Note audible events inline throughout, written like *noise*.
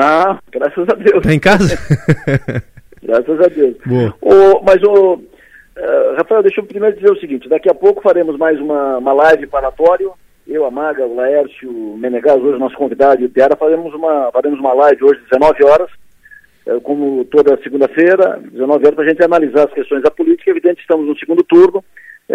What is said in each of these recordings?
Não, graças a Deus. Tá em casa? *laughs* graças a Deus. Boa. O, mas o uh, Rafael, deixa eu primeiro dizer o seguinte, daqui a pouco faremos mais uma, uma live paratório. Eu, a Maga, o Laércio, o Menegas, hoje nosso convidado e o Piara, faremos uma, faremos uma live hoje, 19 horas, uh, como toda segunda-feira, 19 horas, para a gente analisar as questões da política. Evidente, estamos no segundo turno,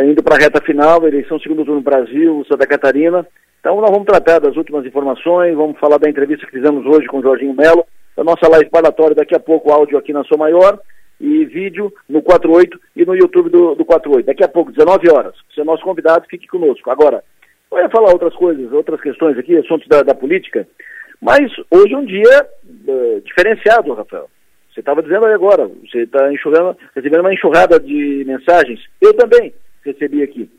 indo para a reta final, eleição segundo turno no Brasil, Santa Catarina. Então nós vamos tratar das últimas informações, vamos falar da entrevista que fizemos hoje com o Jorginho Melo, da nossa live parlatória, daqui a pouco áudio aqui na Sua Maior e vídeo no 48 e no YouTube do, do 48. Daqui a pouco, 19 horas. Você é nosso convidado, fique conosco. Agora, eu ia falar outras coisas, outras questões aqui, assuntos da, da política, mas hoje é um dia uh, diferenciado, Rafael. Você estava dizendo aí agora, você está recebendo uma enxurrada de mensagens. Eu também recebi aqui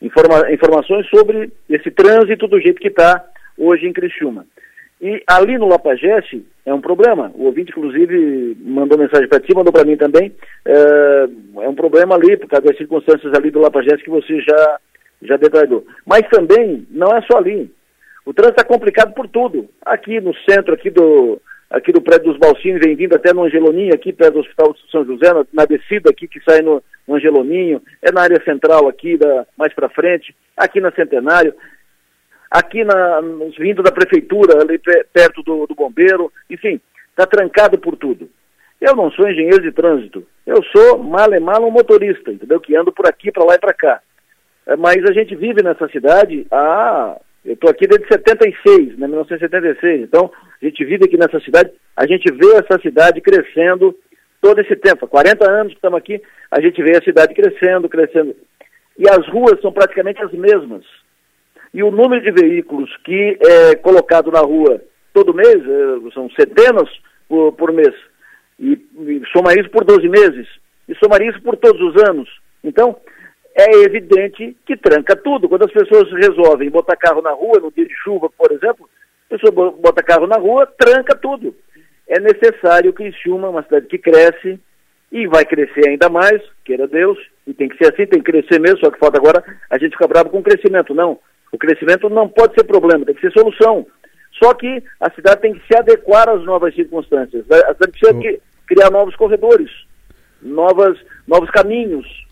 informa informações sobre esse trânsito do jeito que está hoje em Criciúma. E ali no Lapageste é um problema. O ouvinte, inclusive, mandou mensagem para ti, mandou para mim também. É, é, um problema ali, por causa das circunstâncias ali do Lapageste que você já, já detalhou. Mas também não é só ali. O trânsito está complicado por tudo. Aqui no centro, aqui do, aqui do prédio dos Balsini, vem vindo até no Angeloninho, aqui perto do Hospital de São José, na, na descida aqui que sai no, no, Angeloninho, é na área central aqui, da, mais para frente, aqui na Centenário, aqui na, vindo da prefeitura, ali perto do, do bombeiro, enfim, está trancado por tudo. Eu não sou engenheiro de trânsito, eu sou mal e mal um motorista, entendeu? Que ando por aqui, para lá e para cá. É, mas a gente vive nessa cidade há eu estou aqui desde 76, né, 1976. Então, a gente vive aqui nessa cidade, a gente vê essa cidade crescendo todo esse tempo. Há 40 anos que estamos aqui, a gente vê a cidade crescendo, crescendo. E as ruas são praticamente as mesmas. E o número de veículos que é colocado na rua todo mês, é, são centenas por, por mês. E, e soma isso por 12 meses. E somaria isso por todos os anos. Então, é evidente que tranca tudo. Quando as pessoas resolvem botar carro na rua, no dia de chuva, por exemplo, a pessoa bota carro na rua, tranca tudo. É necessário que Criciúma, uma cidade que cresce e vai crescer ainda mais, queira Deus, e tem que ser assim, tem que crescer mesmo, só que falta agora a gente ficar bravo com o crescimento. Não, o crescimento não pode ser problema, tem que ser solução. Só que a cidade tem que se adequar às novas circunstâncias. A cidade precisa criar novos corredores, novas, novos caminhos,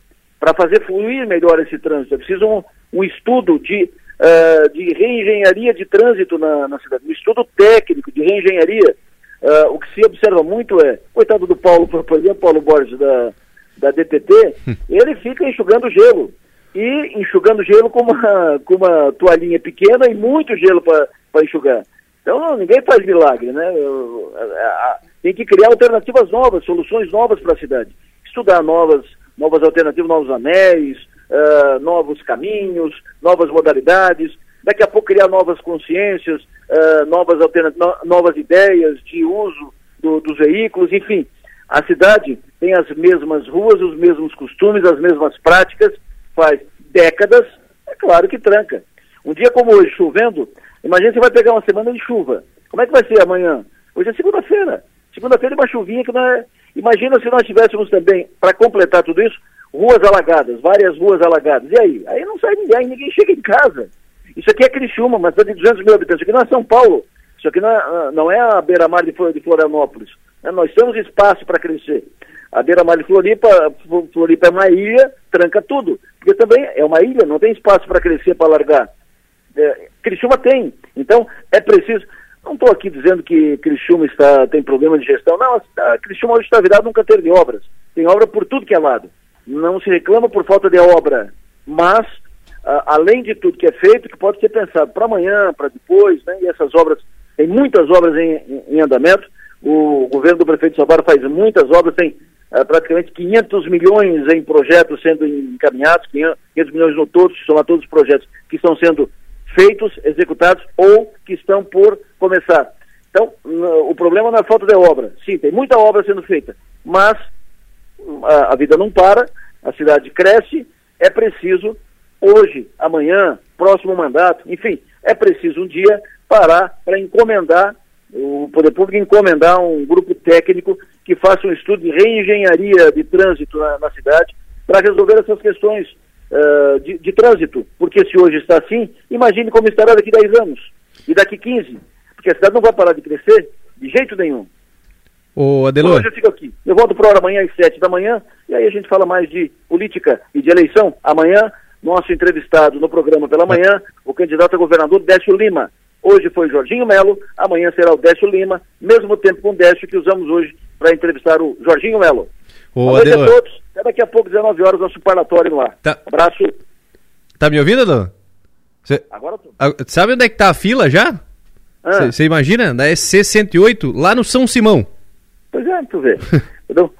para fazer fluir melhor esse trânsito. É preciso um, um estudo de, uh, de reengenharia de trânsito na, na, cidade, um estudo técnico de reengenharia. Uh, o que se observa muito é, coitado do Paulo, *laughs* por exemplo, Paulo Borges da, da DTT, ele fica enxugando gelo. E enxugando gelo com uma, com uma toalhinha pequena e muito gelo para enxugar. Então não, ninguém faz milagre, né? Tem que criar alternativas novas, soluções novas para a cidade. Estudar novas novas alternativas, novos anéis, uh, novos caminhos, novas modalidades, daqui a pouco criar novas consciências, uh, novas, no, novas ideias de uso do, dos veículos, enfim. A cidade tem as mesmas ruas, os mesmos costumes, as mesmas práticas, faz décadas, é claro que tranca. Um dia como hoje, chovendo, imagina você vai pegar uma semana de chuva. Como é que vai ser amanhã? Hoje é segunda-feira. Segunda-feira uma chuvinha que é, Imagina se nós tivéssemos também, para completar tudo isso, ruas alagadas, várias ruas alagadas. E aí? Aí não sai ninguém, ninguém chega em casa. Isso aqui é Criciúma, mas cidade de 200 mil habitantes. Isso aqui não é São Paulo. Isso aqui não é, não é a beira-mar de Florianópolis. É, nós temos espaço para crescer. A beira-mar de Floripa, Floripa é uma ilha, tranca tudo. Porque também é uma ilha, não tem espaço para crescer, para largar. É, Criciúma tem. Então, é preciso... Não estou aqui dizendo que Criciúma está, tem problema de gestão. Não, a Criciúma hoje está virado num canteiro de obras. Tem obra por tudo que é lado. Não se reclama por falta de obra, mas, a, além de tudo que é feito, que pode ser pensado para amanhã, para depois, né? e essas obras, tem muitas obras em, em, em andamento. O governo do prefeito Salvador faz muitas obras, tem uh, praticamente 500 milhões em projetos sendo encaminhados, 500, 500 milhões no todo, somar todos os projetos que estão sendo feitos, executados ou que estão por começar. Então, o problema não é falta de obra. Sim, tem muita obra sendo feita, mas a, a vida não para, a cidade cresce, é preciso hoje, amanhã, próximo mandato, enfim, é preciso um dia parar para encomendar, o poder público encomendar um grupo técnico que faça um estudo de reengenharia de trânsito na, na cidade para resolver essas questões uh, de, de, trânsito. Porque se hoje está assim, imagine como estará daqui 10 anos e daqui 15. Porque a cidade não vai parar de crescer. de jeito nenhum. Ô, Adelor. Hoje eu fico aqui. Eu volto para hora amanhã às sete da manhã, e aí a gente fala mais de política e de eleição. Amanhã, nosso entrevistado no programa pela manhã, o candidato a governador Décio Lima. Hoje foi Jorginho Melo, amanhã será o Décio Lima, mesmo tempo com o Décio que usamos hoje para entrevistar o Jorginho Melo. Ô, noite a Adelor. todos. Até daqui a pouco, 19 horas, nosso parlatório lá. Tá. Abraço. Tá me ouvindo, Adelor? Cê- Agora tô. ah, sabe onde é que tá a fila já? Ah, Você imagina? Da SC108, lá no São Simão. Pois é, tu vê. *laughs* Entendeu?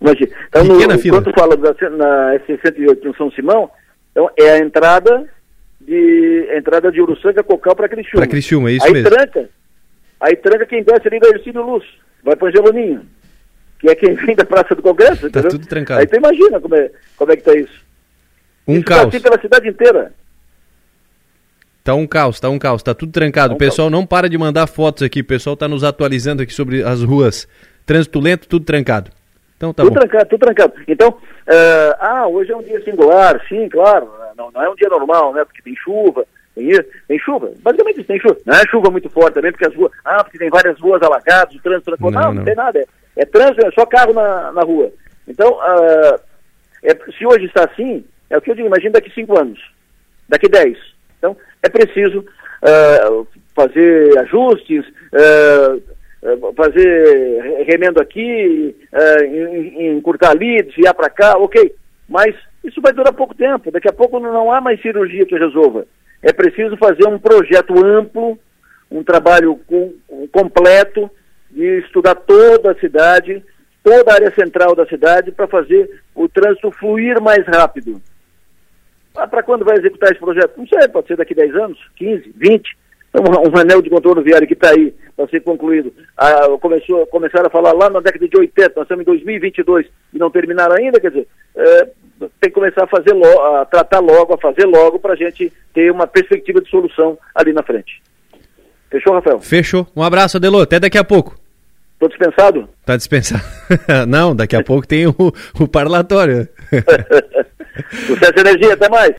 Imagina. Então, no, fila. quando tu fala da, na S108 no São Simão, então é a entrada de a entrada de Uruçanga, Cocal para Criciúma. Pra Criciúma, é isso aí mesmo. tranca. Aí tranca quem desce ali da Ercílio Luz. Vai para Angeloninho. Que é quem vem da Praça do Congresso, Tá entendeu? tudo trancado. Aí tu imagina como é, como é que tá isso. Um isso Tá caos. assim pela cidade inteira. Tá um caos, tá um caos, tá tudo trancado. Tá um o pessoal não para de mandar fotos aqui, o pessoal tá nos atualizando aqui sobre as ruas. Trânsito lento, tudo trancado. Então tá tudo bom. trancado, tudo trancado. Então, eh, ah, hoje é um dia singular, sim, claro. Não, não é um dia normal, né? Porque tem chuva, tem tem chuva. Basicamente isso, tem chuva. Não é chuva muito forte também, porque as ruas. Ah, porque tem várias ruas alagadas, o trânsito. Não, Não, não, não. tem nada. É, é trânsito, é só carro na, na rua. Então, ah, é- se hoje está assim, é o que eu digo, imagina daqui cinco anos, daqui dez. Então, é preciso ah, fazer ajustes, ah, fazer re- remendo aqui, encurtar ali, desviar para cá, ok. Mas isso vai durar pouco tempo. Daqui a pouco não há mais cirurgia que resolva. É preciso fazer um projeto amplo, um trabalho com- completo de estudar toda a cidade, toda a área central da cidade para fazer o trânsito fluir mais rápido. Ah, para quando vai executar esse projeto? Não sei, pode ser daqui 10 anos, 15, 20. Então, *laughs* um, anel de contorno viário que está aí para ser concluído. Ah, começou, começaram a falar lá na década de 80, nós estamos em 2022 e não terminaram ainda, quer dizer, é, tem que começar a fazer lo- a tratar logo, a fazer logo para a gente ter uma perspectiva de solução ali na frente. Fechou, Rafael? Fechou. Um abraço, Adelô. Até daqui a pouco. Estou dispensado? Tá dispensado. *laughs* não, daqui a pouco tem o, o parlatório. *laughs* Sucesso energia, até mais.